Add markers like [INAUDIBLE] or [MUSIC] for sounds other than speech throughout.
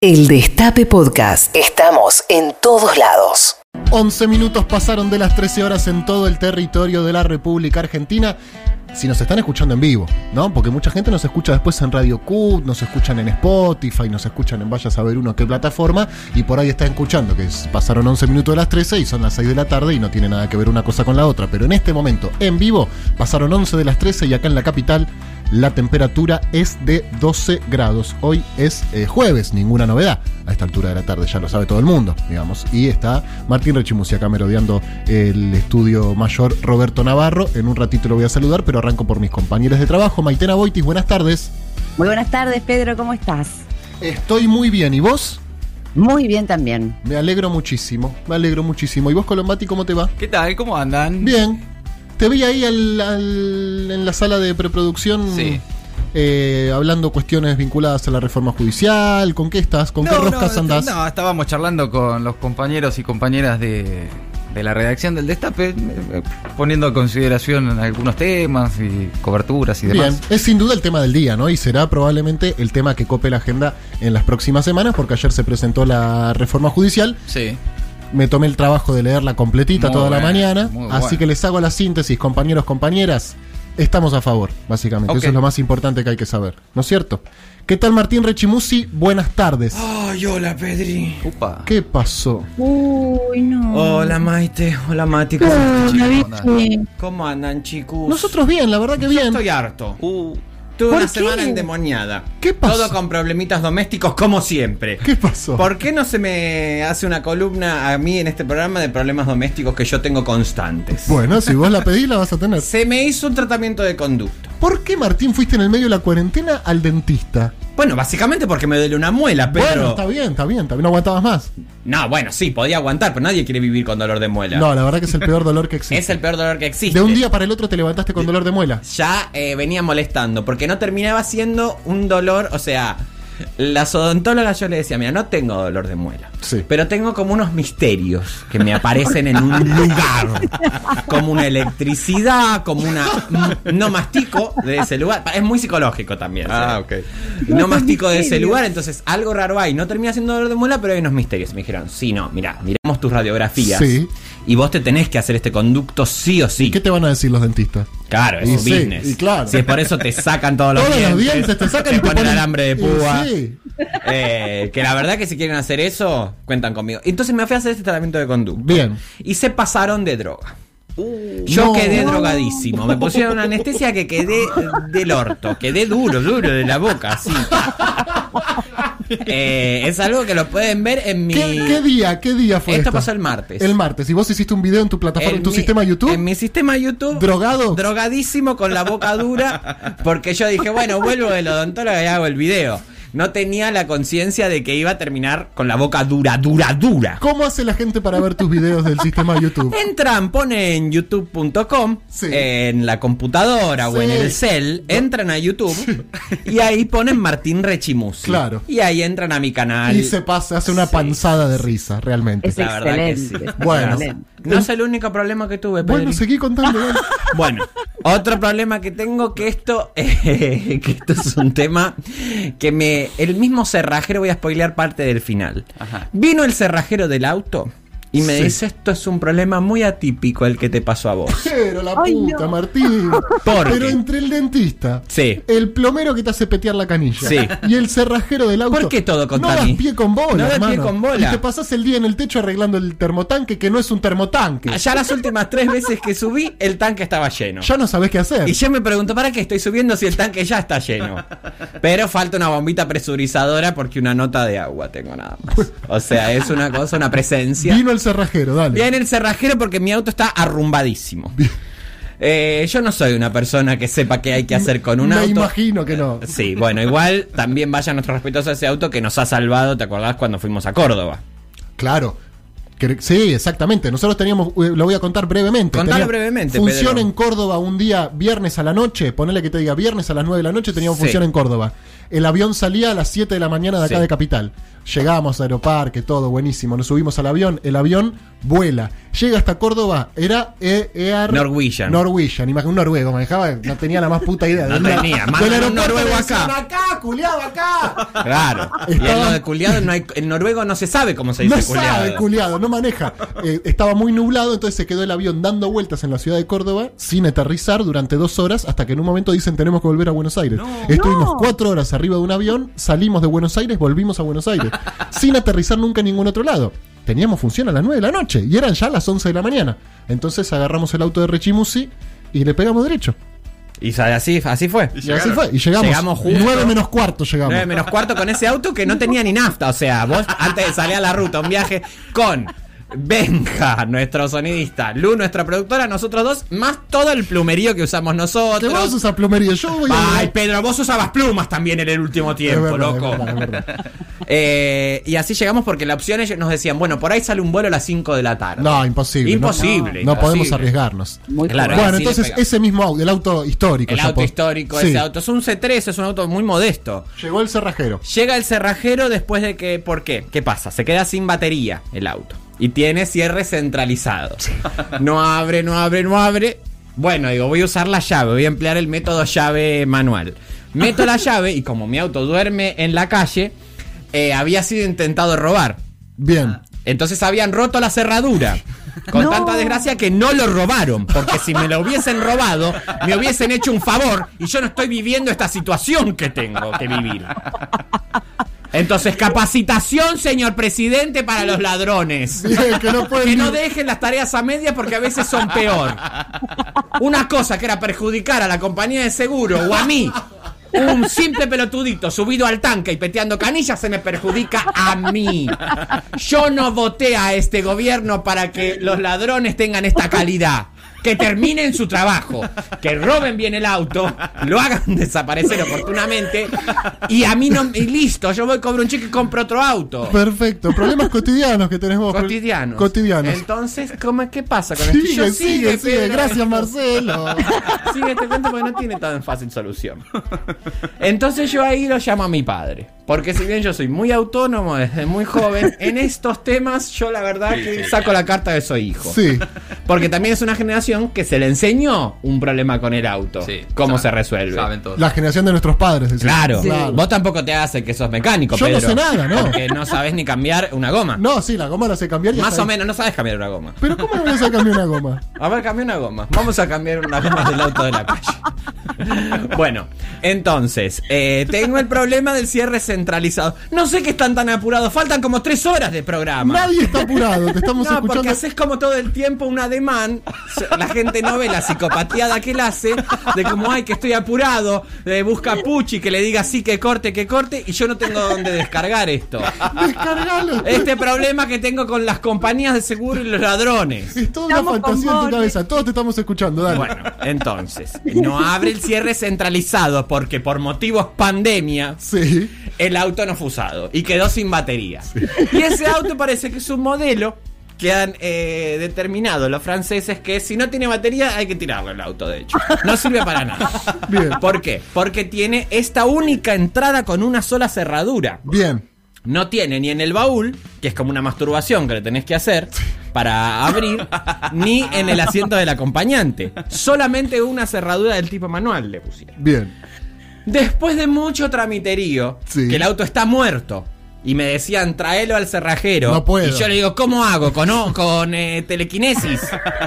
El Destape Podcast. Estamos en todos lados. 11 minutos pasaron de las 13 horas en todo el territorio de la República Argentina. Si nos están escuchando en vivo, ¿no? Porque mucha gente nos escucha después en Radio Q, nos escuchan en Spotify, nos escuchan en vaya a saber uno qué plataforma, y por ahí están escuchando que es- pasaron 11 minutos de las 13 y son las 6 de la tarde y no tiene nada que ver una cosa con la otra. Pero en este momento, en vivo, pasaron 11 de las 13 y acá en la capital la temperatura es de 12 grados. Hoy es eh, jueves, ninguna novedad. A esta altura de la tarde ya lo sabe todo el mundo, digamos. Y está Martín Rechimusi acá merodeando el estudio mayor Roberto Navarro. En un ratito lo voy a saludar, pero arranco por mis compañeros de trabajo. Maitena Boitis, buenas tardes. Muy buenas tardes, Pedro, ¿cómo estás? Estoy muy bien. ¿Y vos? Muy bien también. Me alegro muchísimo. Me alegro muchísimo. ¿Y vos, Colombati, cómo te va? ¿Qué tal? ¿Cómo andan? Bien. Te vi ahí al- al- en la sala de preproducción. Sí. eh, hablando cuestiones vinculadas a la reforma judicial, ¿con qué estás? ¿Con qué No, roscas no, andás? No, estábamos charlando con los compañeros y compañeras de, de la redacción del Destape, eh, poniendo a consideración algunos temas y coberturas y Bien, demás. es sin duda el tema del día, ¿no? Y será probablemente el tema que cope la agenda en las próximas semanas, porque ayer se presentó la reforma judicial. Sí. Me tomé el trabajo de leerla completita Muy toda la mañana, así que les hago la síntesis, compañeros, compañeras. Estamos a favor, básicamente. Eso es lo más importante que hay que saber, ¿no es cierto? ¿Qué tal Martín Rechimusi? Buenas tardes. Ay, hola Pedri. Upa. ¿Qué pasó? Uy, no. Hola Maite, hola Mati. ¿Cómo, ¿Cómo andan chicos? Nosotros bien, la verdad que Yo bien. estoy harto. Uh, Tuve ¿Por una qué? semana endemoniada. ¿Qué pasó? Todo con problemitas domésticos como siempre. ¿Qué pasó? ¿Por qué no se me hace una columna a mí en este programa de problemas domésticos que yo tengo constantes? Bueno, si vos la pedís, la vas a tener. [LAUGHS] Se me hizo un tratamiento de conducto. ¿Por qué, Martín, fuiste en el medio de la cuarentena al dentista? Bueno, básicamente porque me duele una muela, pero. Bueno, está bien, está bien, también no aguantabas más. No, bueno, sí, podía aguantar, pero nadie quiere vivir con dolor de muela. No, la verdad que es el peor dolor que existe. [LAUGHS] es el peor dolor que existe. De un día para el otro te levantaste con dolor de muela. ya eh, venía molestando, porque no terminaba siendo un dolor, o sea, las odontólogas yo le decía, mira, no tengo dolor de muela, Sí. pero tengo como unos misterios que me aparecen en un lugar, como una electricidad, como una... No mastico de ese lugar, es muy psicológico también. Ah, ¿sí? No mastico de ese lugar, entonces algo raro hay, no termina siendo dolor de muela, pero hay unos misterios. Me dijeron, sí, no, mira, miramos tus radiografías. Sí. Y vos te tenés que hacer este conducto sí o sí. ¿Qué te van a decir los dentistas? Claro, es Y un sí, business. y claro. Si es por eso te sacan todos los [LAUGHS] Todos dientes. los dientes te sacan y te ponen ponen alambre de Y púa. sí. [LAUGHS] Eh, que la verdad que si quieren hacer eso, cuentan conmigo. Entonces me fui a hacer este tratamiento de conducta. Bien. Y se pasaron de droga. Yo no. quedé drogadísimo. Me pusieron una anestesia que quedé del orto. Quedé duro, duro de la boca, así. [LAUGHS] Eh, es algo que lo pueden ver en mi. ¿Qué, qué día? ¿Qué día fue Esto esto? pasó el martes. El martes. ¿Y vos hiciste un video en tu plataforma, en, tu mi- sistema YouTube? En mi sistema YouTube. ¿Drogado? Drogadísimo con la boca dura. Porque yo dije, bueno, vuelvo del odontólogo y hago el video. No tenía la conciencia de que iba a terminar con la boca dura, dura, dura. ¿Cómo hace la gente para ver tus videos del sistema YouTube? Entran, ponen youtube.com Sí. en la computadora o en el cel, entran a YouTube y ahí ponen Martín Rechimusi. Claro. Y ahí entran a mi canal. Y se pasa, hace una Sí. panzada de risa, realmente. Es La verdad que excelente. sí. Bueno. excelente. No es el único problema que tuve, Bueno, Pedri. seguí contando. dale. [LAUGHS] Bueno, otro problema que tengo que esto, eh, [LAUGHS] que esto es un tema que me, el mismo cerrajero voy a spoilear parte del final. Ajá. Vino el cerrajero del auto y me Sí. dice esto es un problema muy atípico el que te pasó a vos. Pero la Ay, puta, no. Martín. [LAUGHS] ¿Por Pero qué? entre el dentista, Sí. el plomero que te hace petear la canilla Sí. y el cerrajero del auto. ¿Por qué todo contra No das pie con bola, No das pie con bola. Y te pasas el día en el techo arreglando el termotanque que no es un termotanque. Ya las últimas tres veces que subí, el tanque estaba lleno. Ya no sabes qué hacer. Y yo me pregunto, ¿para qué estoy subiendo si el tanque ya está lleno? Pero falta una bombita presurizadora porque una nota de agua tengo nada más. O sea, es una cosa, una presencia. Vino el cerrajero, dale. Viene el cerrajero porque mi auto está arrumbadísimo. Eh, yo no soy una persona que sepa qué hay que hacer con un Me auto. imagino que no. Sí, bueno, igual también vaya nuestro respetuoso a ese auto que nos ha salvado, ¿te acordás cuando fuimos a Córdoba? Claro. Que- Sí, exactamente. Nosotros teníamos, eh, lo voy a contar brevemente. Contalo brevemente, Función Pedro. en Córdoba un día, viernes a la noche. Ponele que te diga viernes a las 9 de la noche, teníamos Sí. función en Córdoba. El avión salía a las 7 de la mañana de acá Sí. de Capital. Llegamos a Aeroparque, todo buenísimo. Nos subimos al avión, el avión vuela. Llega hasta Córdoba, era E- Air Norwegian. Norwegian, imagínate un noruego, manejaba, no tenía la más puta idea. No tenía, más del un noruego acá. acá, culiado, acá. [LAUGHS] Claro. Y en Estaba- lo de culiado, no hay, en noruego no se sabe cómo se dice No culiado. sabe, culiado, no maneja. Eh, estaba muy nublado, entonces se quedó el avión dando vueltas en la ciudad de Córdoba sin aterrizar durante dos horas hasta que en un momento dicen tenemos que volver a Buenos Aires. Estuvimos No. cuatro horas arriba de un avión, salimos de Buenos Aires, volvimos a Buenos Aires, sin aterrizar nunca en ningún otro lado. Teníamos función a las 9 de la noche y eran ya las 11 de la mañana. Entonces agarramos el auto de Rechimusi y le pegamos derecho. Y así, así fue. Y así fue. Y llegamos. Llegamos justo. 9 menos cuarto llegamos. 9 menos cuarto con ese auto que no tenía ni nafta. O sea, vos antes de salir a la ruta, un viaje con Benja, nuestro sonidista, Lu, nuestra productora, nosotros dos, más todo el plumerío que usamos nosotros. vos usas plomería, yo voy a. Ay, Pedro, vos usabas plumas también en el último tiempo, Es verdad, loco. es verdad, es verdad. [LAUGHS] Eh, y así llegamos porque la opción ellos nos decían, bueno, por ahí sale un vuelo a las 5 de la tarde. No, imposible. Imposible. No, no podemos arriesgarnos. Muy Claro. Bueno, entonces ese mismo auto, el auto histórico. El auto histórico, Sí. ese auto. Es un C3, es un auto muy modesto. Llegó el cerrajero. Llega el cerrajero después de que. ¿Por qué? ¿Qué pasa? Se queda sin batería el auto. Y tiene cierre centralizado. [LAUGHS] No abre, no abre, no abre. Bueno, digo, voy a usar la llave, voy a emplear el método llave manual. Meto la [LAUGHS] llave y como mi auto duerme en la calle, eh, había sido intentado robar. Bien. Entonces habían roto la cerradura. Con No. tanta desgracia que no lo robaron. Porque si me lo hubiesen robado, me hubiesen hecho un favor. Y yo no estoy viviendo esta situación que tengo que vivir. Entonces, capacitación, señor presidente, para los ladrones. [LAUGHS] Bien, que no Que no dejen las tareas a medias porque a veces son peor. Una cosa que era perjudicar a la compañía de seguro o a mí. Un simple pelotudito subido al tanque y peteando canillas se me perjudica a mí. Yo no voté a este gobierno para que los ladrones tengan esta calidad. Que terminen su trabajo, que roben bien el auto, lo hagan desaparecer oportunamente y a mí no. Y listo, yo voy, cobro un cheque y compro otro auto. Perfecto. Problemas cotidianos que tenemos. Cotidianos. Cotidianos. Entonces, ¿cómo, ¿qué pasa con esto? Sigue, Yo, sigue, sigue. Pedro. Gracias, Marcelo. Sigue este cuento porque no tiene tan fácil solución. Entonces yo ahí lo llamo a mi padre. Porque si bien yo soy muy autónomo desde muy joven, [LAUGHS] en estos temas yo la verdad que saco la carta de soy hijo. Sí. Porque también es una generación que se le enseñó un problema con el auto. Sí, ¿Cómo saben- se resuelve? Saben todo. La generación de nuestros padres. decimos. Claro. Claro. Vos tampoco te haces que sos mecánico, Yo no sé nada, ¿no? Porque no sabes ni cambiar una goma. No, sí, la goma la sé cambiar. y Más o ahí. menos, no sabes cambiar una goma. Pero ¿cómo no voy a cambiar una goma? [LAUGHS] A ver, cambia una goma. Vamos a cambiar una goma del auto de la calle. [LAUGHS] bueno, entonces, eh, tengo el problema del cierre centralizado. No sé qué están tan apurados. Faltan como tres horas de programa. Nadie está apurado. Te estamos [LAUGHS] No, porque escuchando. haces como todo el tiempo un ademán. La gente no ve la psicopateada que él hace. De como, ay, que estoy apurado. De busca Puchi que le diga sí, que corte, que corte. Y yo no tengo dónde descargar esto. Descargalo. Este problema que tengo con las compañías de seguro y los ladrones. Es toda una Estamos con fantasía en tu cabeza. Todos te estamos escuchando. Dale. Bueno, entonces, no abre el cierre centralizado porque por motivos pandemia Sí. el auto no fue usado y quedó sin batería. Y ese auto parece que es un modelo que han eh, determinado los franceses que si no tiene batería hay que tirarlo el auto, de hecho. No sirve para nada. Bien. ¿Por qué? Porque tiene esta única entrada con una sola cerradura. Bien. No tiene ni en el baúl, que es como una masturbación que le tenés que hacer para abrir, ni en el asiento del acompañante. Solamente una cerradura del tipo manual le pusieron. Bien. Después de mucho tramiterío, Sí. que el auto está muerto. Y me decían, tráelo al cerrajero. No puedo. Y yo le digo, ¿cómo hago? ¿Con, o- con eh, telequinesis?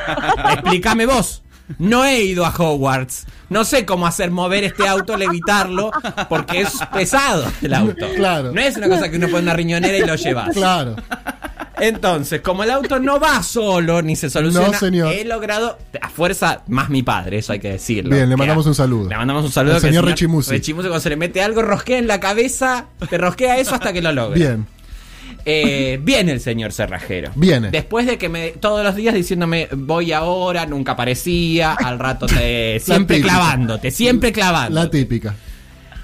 [LAUGHS] Explícame vos. No he ido a Hogwarts. No sé cómo hacer mover este auto, levitarlo, porque es pesado el auto. Claro. No es una cosa que uno pone en una riñonera y lo llevas. Claro. Entonces, como el auto no va solo ni se soluciona, No, señor. he logrado, a fuerza, más mi padre, eso hay que decirlo. Bien, le mandamos un saludo. Le mandamos un saludo. Al que señor Rechimusi. Rechimusi, cuando se le mete algo, rosquea en la cabeza, te rosquea eso hasta que lo logra. Bien. Eh, viene el señor cerrajero. Viene. Después de que me todos los días diciéndome voy ahora, nunca aparecía, al rato te [LAUGHS] siempre clavándote, siempre clavando. La típica.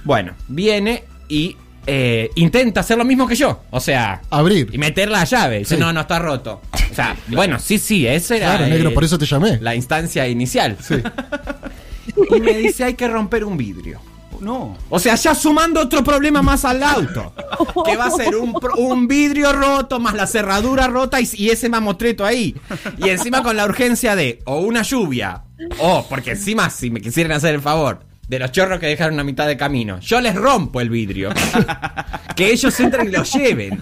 Bueno, viene y eh, intenta hacer lo mismo que yo. O sea, Abrir. y meter la llave. Dice, Sí. no, no está roto. O sea, [LAUGHS] bueno, sí, sí, esa era Claro, eh, negro, por eso te llamé. la instancia inicial. Sí. [LAUGHS] Y me dice, hay que romper un vidrio. No. O sea, ya sumando otro problema más al auto. Que va a ser un, pro- un vidrio roto, más la cerradura rota y, y ese mamotreto ahí. Y encima con la urgencia de o una lluvia, o porque encima, si me quisieran hacer el favor, de los chorros que dejaron a mitad de camino, yo les rompo el vidrio. [LAUGHS] Que ellos entren y lo lleven.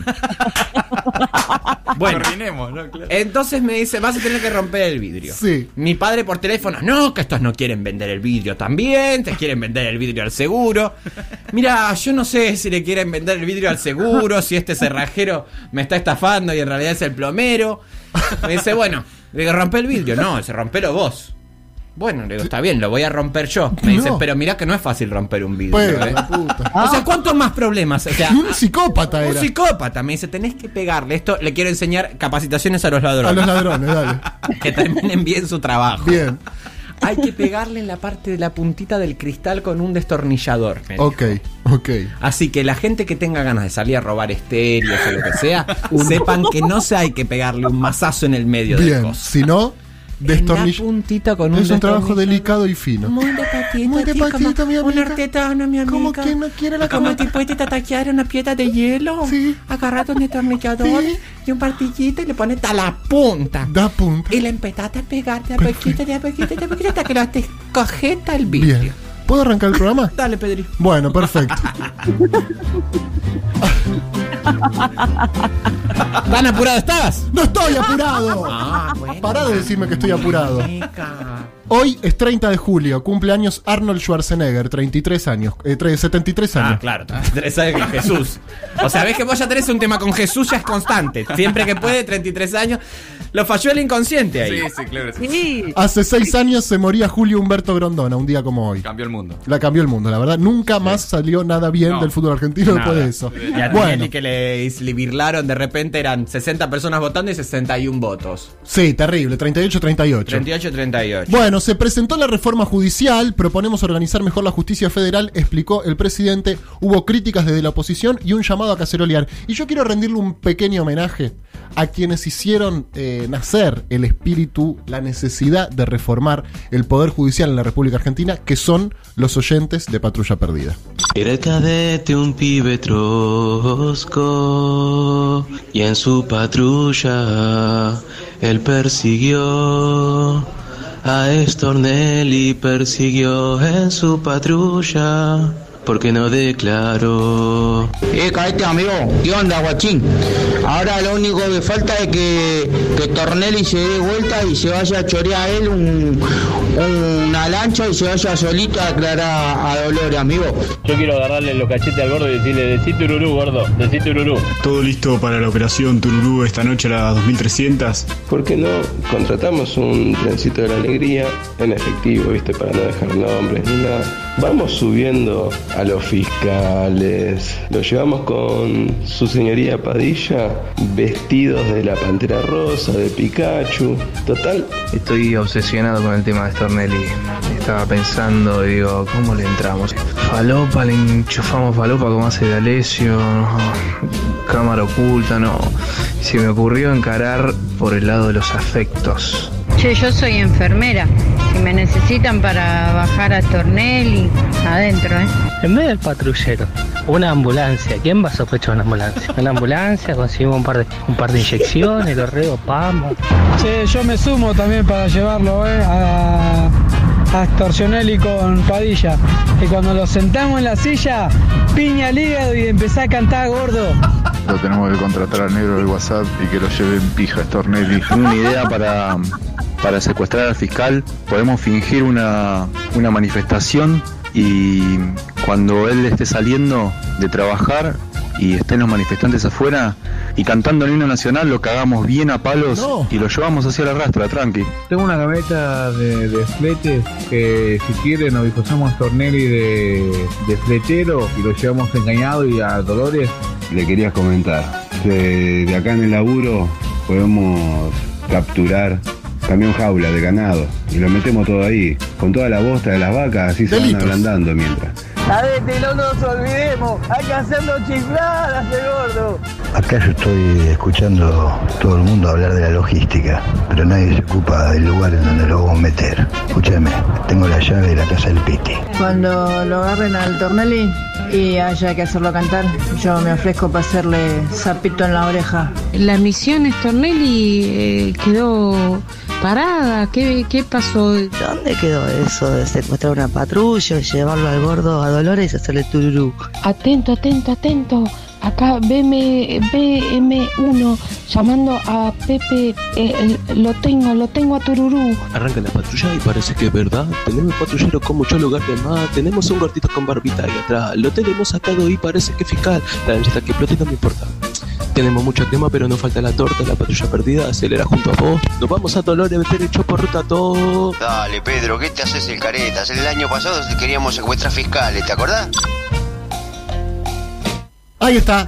Bueno, Coordinemos, ¿no? Claro. entonces me dice, vas a tener que romper el vidrio. Sí. Mi padre por teléfono, no, que estos no quieren vender el vidrio también, te quieren vender el vidrio al seguro. Mira, yo no sé si le quieren vender el vidrio al seguro, si este cerrajero me está estafando y en realidad es el plomero. Me dice, bueno, le digo, rompe el vidrio. No, se rompelo vos. Bueno, le digo, está bien, lo voy a romper yo. Me dice, No. pero mira que no es fácil romper un vidrio. Pues, ¿eh?". la puta. O sea, ¿cuántos más problemas? O sea, Un psicópata un era. psicópata me dice, tenés que pegarle. Esto le quiero enseñar capacitaciones a los ladrones. A los ladrones, dale. [LAUGHS] que terminen bien su trabajo. Bien. Hay que pegarle en la parte de la puntita del cristal con un destornillador. Ok, ok. Así que la gente que tenga ganas de salir a robar estéreos o lo que sea, [LAUGHS] sepan que no se hay que pegarle un mazazo en el medio del Bien. coso. Si no, Destornillo. puntita con un Es un trabajo delicado y fino. Muy de patito, Muy de como mi Un amiga. artetano, mi amiga. ¿Cómo que no quiere la Como tipo este taquear una piedra de hielo. Sí. Agarrate un destornillador Sí. y un partillito y le pones a la punta. Da punta. Y le empezaste a pegar de a poquito, de a poquito, de a poquito, hasta que lo te cojeta el vidrio. Bien. ¿Puedo arrancar el programa? [LAUGHS] Dale, Pedri. Bueno, perfecto. [LAUGHS] ¿Tan apurado estabas? ¡No estoy apurado! Ah, bueno. Pará de decirme que estoy apurado. Chica. Hoy es 30 de julio, cumpleaños Arnold Schwarzenegger, 33 años, eh, tre- 73 Ah, años. claro, tres años con Jesús. O sea, ves que vos ya tenés un tema con Jesús, ya es constante. Siempre que puede, 33 años. Lo falló el inconsciente ahí. Sí, sí, claro. sí. Sí. Hace 6 años se moría Julio Humberto Grondona, un día como hoy. Cambió el mundo. La cambió el mundo, la verdad. Nunca más salió nada bien No. del fútbol argentino después de eso. Y a Bueno, que le, le birlaron, de repente eran 60 personas votando y 61 votos. sí, terrible, 38-38. 38-38. Bueno, se presentó la reforma judicial, proponemos organizar mejor la justicia federal, explicó el presidente, hubo críticas desde la oposición y un llamado a cacerolear. Y yo quiero rendirle un pequeño homenaje a quienes hicieron eh, nacer el espíritu, la necesidad de reformar el Poder Judicial en la República Argentina, que son los oyentes de Patrulla Perdida. Era cadete un pibe trosco y en su patrulla él persiguió a Estornelli persiguió en su patrulla porque no declaró. Eh, caete amigo, ¿qué onda, guachín? Ahora lo único que falta es que, que Tornelli se dé vuelta y se vaya a chorear a él un, una lancha y se vaya solito a aclarar a Dolores, amigo. Yo quiero agarrarle los cachetes al gordo y decirle, decí tururú, gordo, decí tururú. Todo listo para la operación Tururú esta noche a las 2300. ¿Por qué no contratamos un trencito de la alegría en efectivo, viste, para no dejar nombres ni nada? Vamos subiendo a los fiscales, los llevamos con su señoría Padilla, vestidos de la pantera rosa, de Pikachu. Total, Estoy obsesionado con el tema de Stornelli. Estaba pensando, y digo, ¿cómo le entramos? Falopa, le enchufamos falopa como hace D'Alessio, no. cámara oculta, no. Se me ocurrió encarar por el lado de los afectos. Che, yo soy enfermera. Me necesitan para bajar a Tornelli, adentro, ¿eh? En vez del patrullero, una ambulancia. ¿Quién va a sospechar una ambulancia? Una ambulancia, conseguimos un par de, un par de inyecciones, lo vamos. Che, yo me sumo también para llevarlo eh, a, a Extorsionelli con Padilla. Y cuando lo sentamos en la silla, piña al hígado y empezá a cantar gordo. Lo tenemos que contratar al negro del WhatsApp y que lo lleven pija Stornelli. Una idea para, para secuestrar al fiscal. Podemos fingir una, una manifestación y cuando él esté saliendo de trabajar y estén los manifestantes afuera y cantando el himno nacional lo cagamos bien a palos No. y lo llevamos hacia la rastra, tranqui. Tengo una camioneta de, de fletes que si quieren nos disfrazamos Stornelli de, de fletero y lo llevamos engañado y a Dolores. Le quería comentar, de, de acá en el laburo podemos capturar camión jaula de ganado y lo metemos todo ahí, con toda la bosta de las vacas, así se van ablandando mientras. Cadete, no nos olvidemos, hay que hacerlo chiflar a ese gordo. Acá yo estoy escuchando todo el mundo hablar de la logística, pero nadie se ocupa del lugar en donde lo vamos a meter. Escúchame, tengo la llave de la casa del Piti. Cuando lo agarren al Tornelli y haya que hacerlo cantar, yo me ofrezco para hacerle zapito en la oreja. La misión Stornelli eh, quedó parada. ¿Qué, ¿Qué pasó? ¿Dónde quedó eso de secuestrar una patrulla y llevarlo al gordo a Dolores hacerle tururú? Atento, atento, atento. Acá BM, BM1 llamando a Pepe. eh, lo tengo, lo tengo a Tururú. Arranca la patrulla y parece que es verdad. Tenemos patrullero con mucho lugar de más. Tenemos un gordito con barbita ahí atrás. Lo tenemos sacado y parece que es fiscal. La que explote no me importa. Tenemos mucha quema, pero no falta la torta. La patrulla perdida acelera junto a vos. Nos vamos a Dolores a meter el por ruta todo. Dale, Pedro, ¿qué te haces el caretas? El año pasado queríamos secuestrar fiscales, ¿te acordás? Ahí está.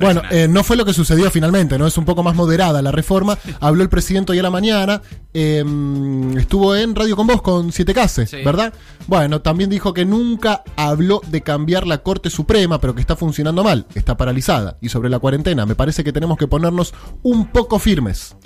Bueno, eh, no fue lo que sucedió finalmente, ¿no? Es un poco más moderada la reforma. Habló el presidente hoy a la mañana. eh, estuvo en Radio con Vos con 7K, ¿verdad? Bueno, también dijo que nunca habló de cambiar la Corte Suprema, pero que está funcionando mal, está paralizada. Y sobre la cuarentena, me parece que tenemos que ponernos un poco firmes.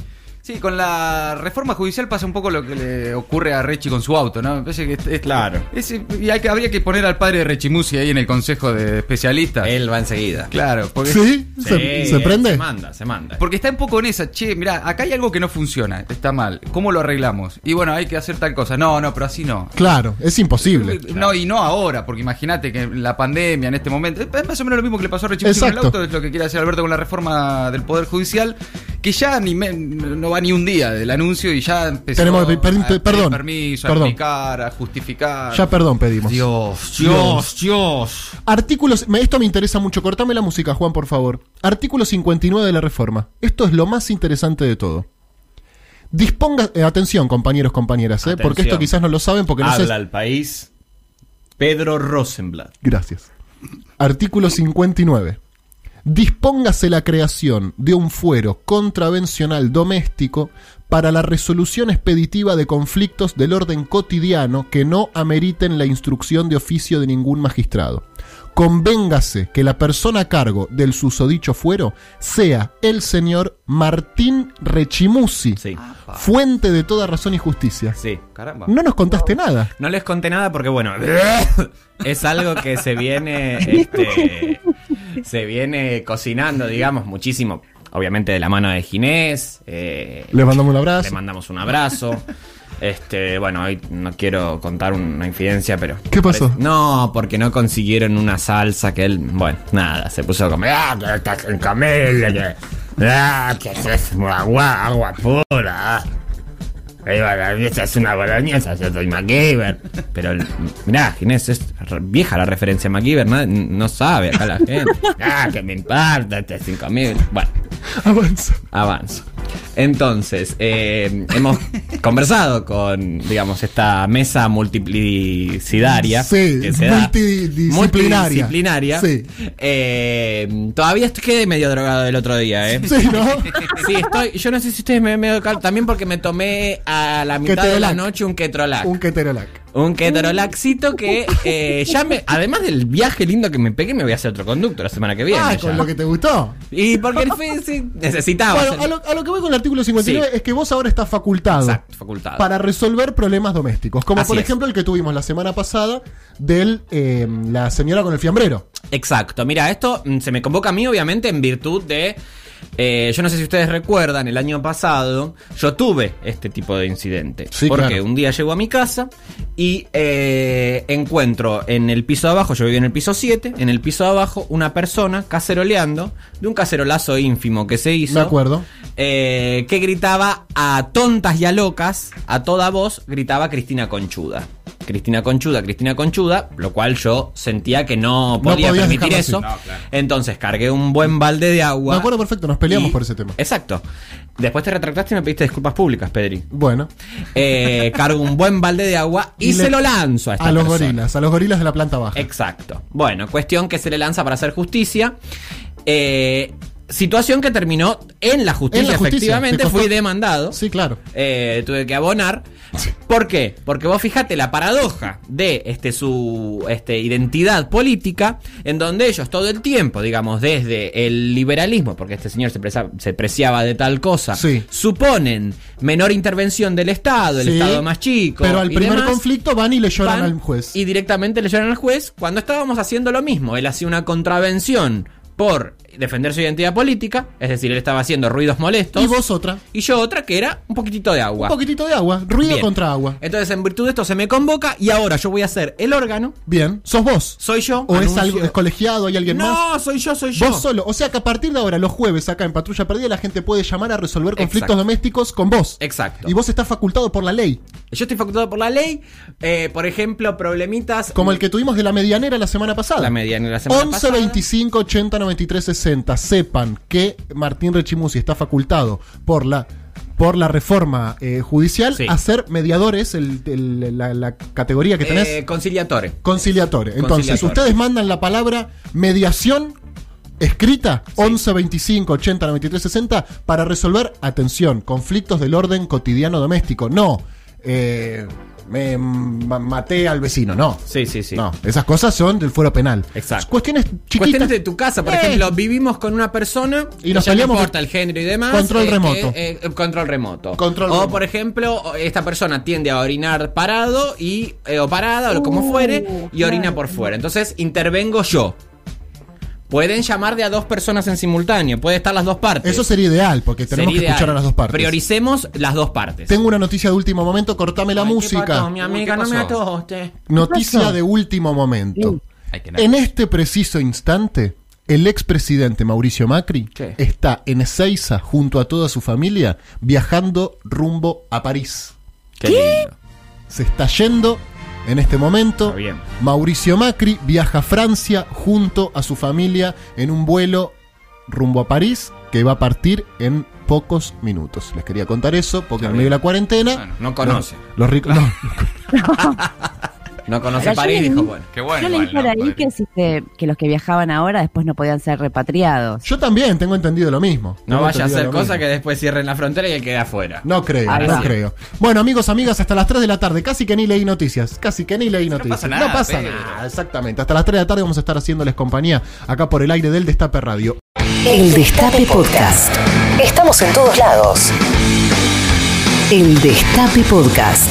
Sí, con la reforma judicial pasa un poco lo que le ocurre a Rechi con su auto, ¿no? Me parece que es, es- Claro. es- y hay que, habría que poner al padre de Rechimusi ahí en el consejo de especialistas. Él va enseguida. Claro, porque. ¿Sí? ¿Se- se prende? Se manda, se manda. Porque está un poco en esa, che, mira, acá hay algo que no funciona, está mal. ¿Cómo lo arreglamos? Y bueno, hay que hacer tal cosa. No, no, pero así no. Claro, es imposible. No, y no ahora, porque imagínate que la pandemia en este momento. Es más o menos lo mismo que le pasó a Rechimusi con el auto, es lo que quiere hacer Alberto con la reforma del Poder Judicial, que ya ni me- no va ni un día del anuncio y ya empezó Tenemos a pedir- perdón, permiso, perdón. a explicar, a justificar. Ya perdón pedimos. Dios, Dios, Dios. Artículos, esto me interesa mucho. Cortame la música, Juan, por favor. Artículo 59 de la reforma. Esto es lo más interesante de todo. Disponga, eh, atención, compañeros, compañeras, eh, porque esto quizás no lo saben, porque no sé. Habla al país Pedro Rosenblatt. Gracias. Artículo 59. Dispóngase la creación de un fuero contravencional doméstico para la resolución expeditiva de conflictos del orden cotidiano que no ameriten la instrucción de oficio de ningún magistrado. Convéngase que la persona a cargo del susodicho fuero sea el señor Martín Rechimusi, fuente de toda razón y justicia. Sí, caramba. No nos contaste nada. No les conté nada porque, bueno, [LAUGHS] es algo que se viene. [LAUGHS] Este, se viene cocinando, digamos, muchísimo. Obviamente de la mano de Ginés. eh, Le mandamos un abrazo. Le mandamos un abrazo. Este, bueno, hoy no quiero contar una infidencia, pero. ¿Qué pasó? parece- No, porque no consiguieron una salsa que él. Bueno, nada, se puso a comer. Ah, que estás en camela, que. Ah, que es agua, agua pura. Ah. Ahí va, la esa es una boloñesa, yo soy MacGyver. Pero mirá, Ginés, es vieja la referencia a MacGyver, no, no sabe acá la gente. [LAUGHS] Ah, que me importa, este 5000. Bueno, Avanza. avanzo. Entonces, eh, [LAUGHS] hemos conversado con, digamos, esta mesa multiplicidaria. Sí, que se multidisciplinaria. Multidisciplinaria. Sí. Eh, todavía estoy quedé medio drogado del otro día, ¿eh? Sí, ¿no? [LAUGHS] Sí, estoy. Yo no sé si ustedes me medio cal- también porque me tomé a la mitad de la noche un ketrolac. Un keterolac. Un keterolacito que eh, ya me. Además del viaje lindo que me pegué, me voy a hacer otro conducto la semana que viene. Ah, ya. con lo que te gustó. Y porque el fe- sí, necesitaba. Bueno, a lo, a lo que voy con el artículo 59 Sí. es que vos ahora estás facultado Exacto, facultado. para resolver problemas domésticos. Como Así por es. ejemplo el que tuvimos la semana pasada de la señora con el fiambrero. Exacto, mira, esto mm, se me convoca a mí obviamente en virtud de... eh, yo no sé si ustedes recuerdan, el año pasado yo tuve este tipo de incidente. Sí, porque claro. un día llego a mi casa y eh, encuentro en el piso de abajo, yo vivía en el piso 7, en el piso de abajo una persona caceroleando de un cacerolazo ínfimo que se hizo. De acuerdo. eh, que gritaba a tontas y a locas, a toda voz, gritaba Cristina Conchuda. Cristina Conchuda, Cristina Conchuda, lo cual yo sentía que no podía podías permitir eso. No, claro. Entonces cargué un buen balde de agua. Me acuerdo perfecto, nos peleamos Y- por ese tema. Exacto. Después te retractaste y me pediste disculpas públicas, Pedri. Bueno, Eh, cargo un buen balde de agua y, Y se lo lanzo a esta a los persona. gorilas, a los gorilas de la planta baja. Exacto. Bueno, cuestión que se le lanza para hacer justicia. Eh, situación que terminó en la justicia, En la justicia, efectivamente. Fui demandado. Sí, claro. Eh, tuve que abonar. ¿Por qué? Porque vos fijate la paradoja de este, su este, identidad política, en donde ellos todo el tiempo, digamos, desde el liberalismo, porque este señor se, presa- se preciaba de tal cosa, suponen menor intervención del Estado, el Sí, Estado más chico. Pero al y primer demás, conflicto van y le lloran al juez. Y directamente le lloran al juez cuando estábamos haciendo lo mismo. Él hacía una contravención por defender su identidad política, es decir, él estaba haciendo ruidos molestos. Y vos otra. Y yo otra que era un poquitito de agua. Un poquitito de agua, ruido Bien. contra agua. Entonces, en virtud de esto se me convoca y ahora yo voy a ser el órgano. Bien, sos vos. Soy yo. ¿O es algo es colegiado? ¿Hay alguien más? No, soy yo, soy yo. Vos solo. O sea que a partir de ahora, los jueves, acá en Patrulla Perdida, la gente puede llamar a resolver conflictos Exacto. domésticos con vos. Exacto. Y vos estás facultado por la ley. Yo estoy facultado por la ley. eh, por ejemplo, problemitas. Como el que tuvimos de la medianera la semana pasada. La medianera la semana 11 pasada. 25 80 93 60. Sepan que Martín Rechimusi está facultado por la por la reforma eh, judicial Sí. a ser mediadores, el- el- la, la categoría que tenés. Eh, conciliatore. Conciliatore. Entonces, Conciliatore. ustedes mandan la palabra mediación escrita 11 25 80 93 60 para resolver, atención, conflictos del orden cotidiano doméstico. No, eh, me ma- maté al vecino, no. Sí, sí, sí. No, esas cosas son del fuero penal. Exacto. Cuestiones chiquitas. Cuestiones de tu casa, por Eh. ejemplo, vivimos con una persona Y nos ya no peleamos importa por- el género y demás. Control eh, remoto. que, eh, control remoto. Control o remoto. por ejemplo, esta persona tiende a orinar parado y eh, o parada o como fuere y orina por fuera. Entonces intervengo yo. Pueden llamar de a dos personas en simultáneo, puede estar las dos partes. Eso sería ideal, porque tenemos Sería que escuchar ideal. a las dos partes. Prioricemos las dos partes. Tengo una noticia de último momento, cortame la Ay, ¿qué música. mi amiga, Uy, ¿qué no me atoste. Noticia de último momento. En este preciso instante, el expresidente Mauricio Macri ¿Qué? está en Ezeiza junto a toda su familia viajando rumbo a París. Qué. Se está yendo en este momento. Está bien. Mauricio Macri viaja a Francia junto a su familia en un vuelo rumbo a París que va a partir en pocos minutos. Les quería contar eso porque en medio de la cuarentena Bueno, no conoce. Los, los ricos [LAUGHS] no. No [LAUGHS] conoce Ahora, yo París, dijo, bueno. Qué bueno. Yo leí por ¿no? ahí que, si se- que los que viajaban ahora después no podían ser repatriados. Yo también tengo entendido lo mismo. No vaya a hacer lo cosa mismo. que después cierren la frontera y él quede afuera. No creo, no creo. Bueno, amigos, amigas, hasta las 3 de la tarde. Casi que ni leí noticias. Casi que ni leí noticias. pasa nada, no pasa Pedro. nada, exactamente. Hasta las 3 de la tarde vamos a estar haciéndoles compañía acá por el aire del Destape Radio. El Destape Podcast. Estamos en todos lados. El Destape Podcast.